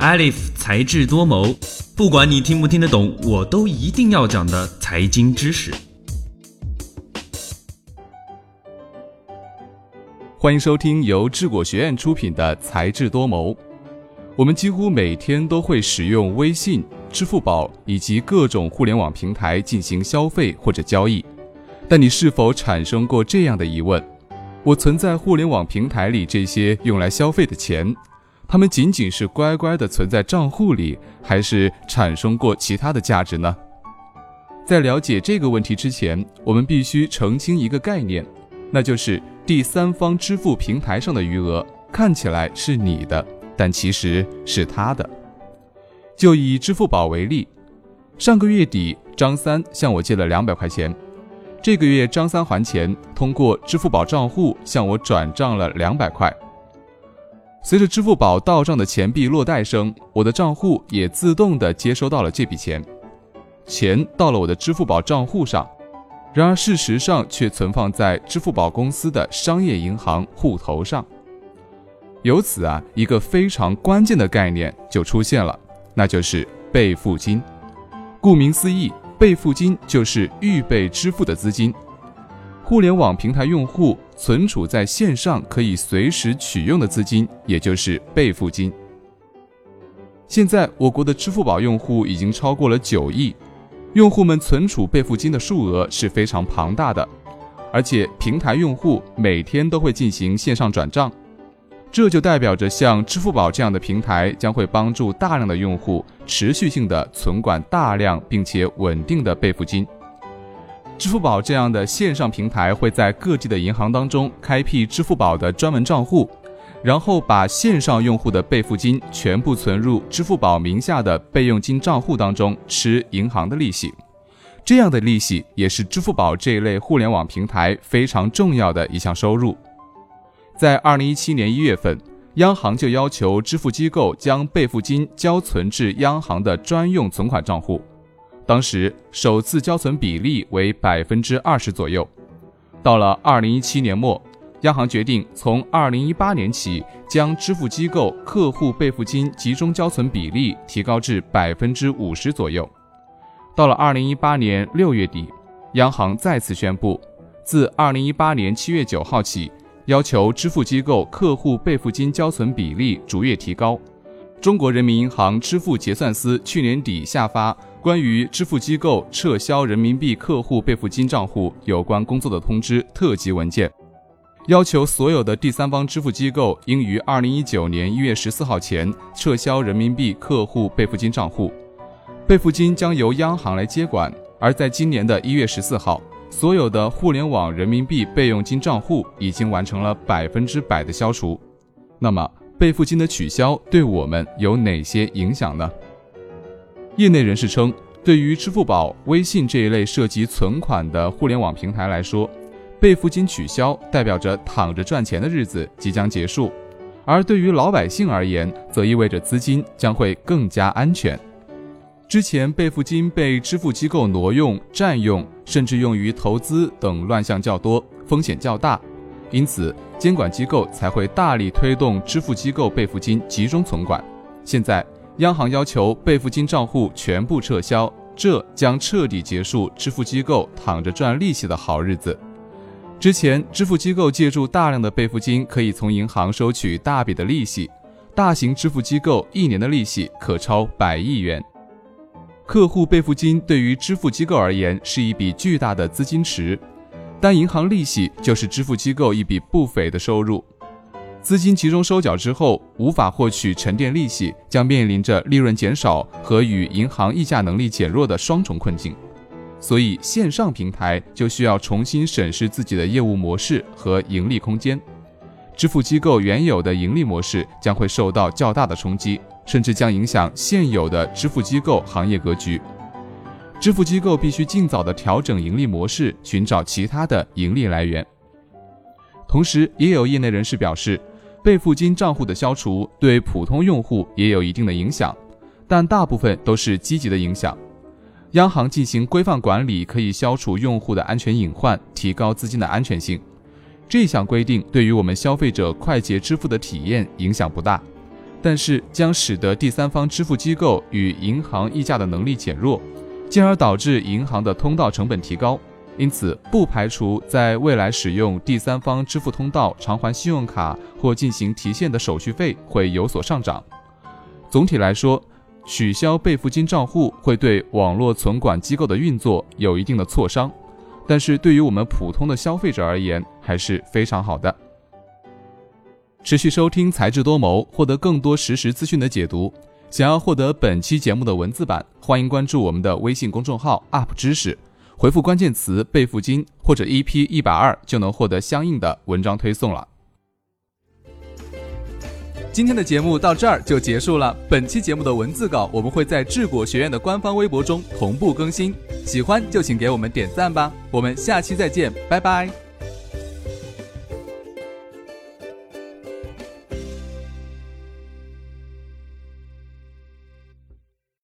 Alif 才智多谋，不管你听不听得懂，我都一定要讲的财经知识。欢迎收听由智果学院出品的《才智多谋》。我们几乎每天都会使用微信、支付宝以及各种互联网平台进行消费或者交易，但你是否产生过这样的疑问：我存在互联网平台里这些用来消费的钱？他们仅仅是乖乖的存在账户里，还是产生过其他的价值呢？在了解这个问题之前，我们必须澄清一个概念，那就是第三方支付平台上的余额看起来是你的，但其实是他的。就以支付宝为例，上个月底张三向我借了两百块钱，这个月张三还钱，通过支付宝账户向我转账了两百块。随着支付宝到账的钱币落袋声，我的账户也自动的接收到了这笔钱，钱到了我的支付宝账户上，然而事实上却存放在支付宝公司的商业银行户头上。由此啊，一个非常关键的概念就出现了，那就是备付金。顾名思义，备付金就是预备支付的资金。互联网平台用户存储在线上可以随时取用的资金，也就是备付金。现在，我国的支付宝用户已经超过了九亿，用户们存储备付金的数额是非常庞大的，而且平台用户每天都会进行线上转账，这就代表着像支付宝这样的平台将会帮助大量的用户持续性的存管大量并且稳定的备付金。支付宝这样的线上平台会在各地的银行当中开辟支付宝的专门账户，然后把线上用户的备付金全部存入支付宝名下的备用金账户当中，吃银行的利息。这样的利息也是支付宝这一类互联网平台非常重要的一项收入。在二零一七年一月份，央行就要求支付机构将备付金交存至央行的专用存款账户。当时首次交存比例为百分之二十左右，到了二零一七年末，央行决定从二零一八年起将支付机构客户备付金集中交存比例提高至百分之五十左右。到了二零一八年六月底，央行再次宣布，自二零一八年七月九号起，要求支付机构客户备付金交存比例逐月提高。中国人民银行支付结算司去年底下发。关于支付机构撤销人民币客户备付金账户有关工作的通知特级文件，要求所有的第三方支付机构应于二零一九年一月十四号前撤销人民币客户备付金账户，备付金将由央行来接管。而在今年的一月十四号，所有的互联网人民币备用金账户已经完成了百分之百的消除。那么，备付金的取消对我们有哪些影响呢？业内人士称，对于支付宝、微信这一类涉及存款的互联网平台来说，备付金取消代表着躺着赚钱的日子即将结束；而对于老百姓而言，则意味着资金将会更加安全。之前备付金被支付机构挪用、占用，甚至用于投资等乱象较多，风险较大，因此监管机构才会大力推动支付机构备付金集中存管。现在。央行要求备付金账户全部撤销，这将彻底结束支付机构躺着赚利息的好日子。之前，支付机构借助大量的备付金，可以从银行收取大笔的利息，大型支付机构一年的利息可超百亿元。客户备付金对于支付机构而言是一笔巨大的资金池，但银行利息就是支付机构一笔不菲的收入。资金集中收缴之后，无法获取沉淀利息，将面临着利润减少和与银行议价能力减弱的双重困境。所以，线上平台就需要重新审视自己的业务模式和盈利空间。支付机构原有的盈利模式将会受到较大的冲击，甚至将影响现有的支付机构行业格局。支付机构必须尽早的调整盈利模式，寻找其他的盈利来源。同时，也有业内人士表示。备付金账户的消除对普通用户也有一定的影响，但大部分都是积极的影响。央行进行规范管理，可以消除用户的安全隐患，提高资金的安全性。这项规定对于我们消费者快捷支付的体验影响不大，但是将使得第三方支付机构与银行议价的能力减弱，进而导致银行的通道成本提高。因此，不排除在未来使用第三方支付通道偿还信用卡或进行提现的手续费会有所上涨。总体来说，取消备付金账户会对网络存管机构的运作有一定的挫伤，但是对于我们普通的消费者而言还是非常好的。持续收听才智多谋，获得更多实时资讯的解读。想要获得本期节目的文字版，欢迎关注我们的微信公众号 “UP 知识”，回复关键词“备付金”或者 “EP 一百二”就能获得相应的文章推送了。今天的节目到这儿就结束了。本期节目的文字稿我们会在智果学院的官方微博中同步更新，喜欢就请给我们点赞吧。我们下期再见，拜拜。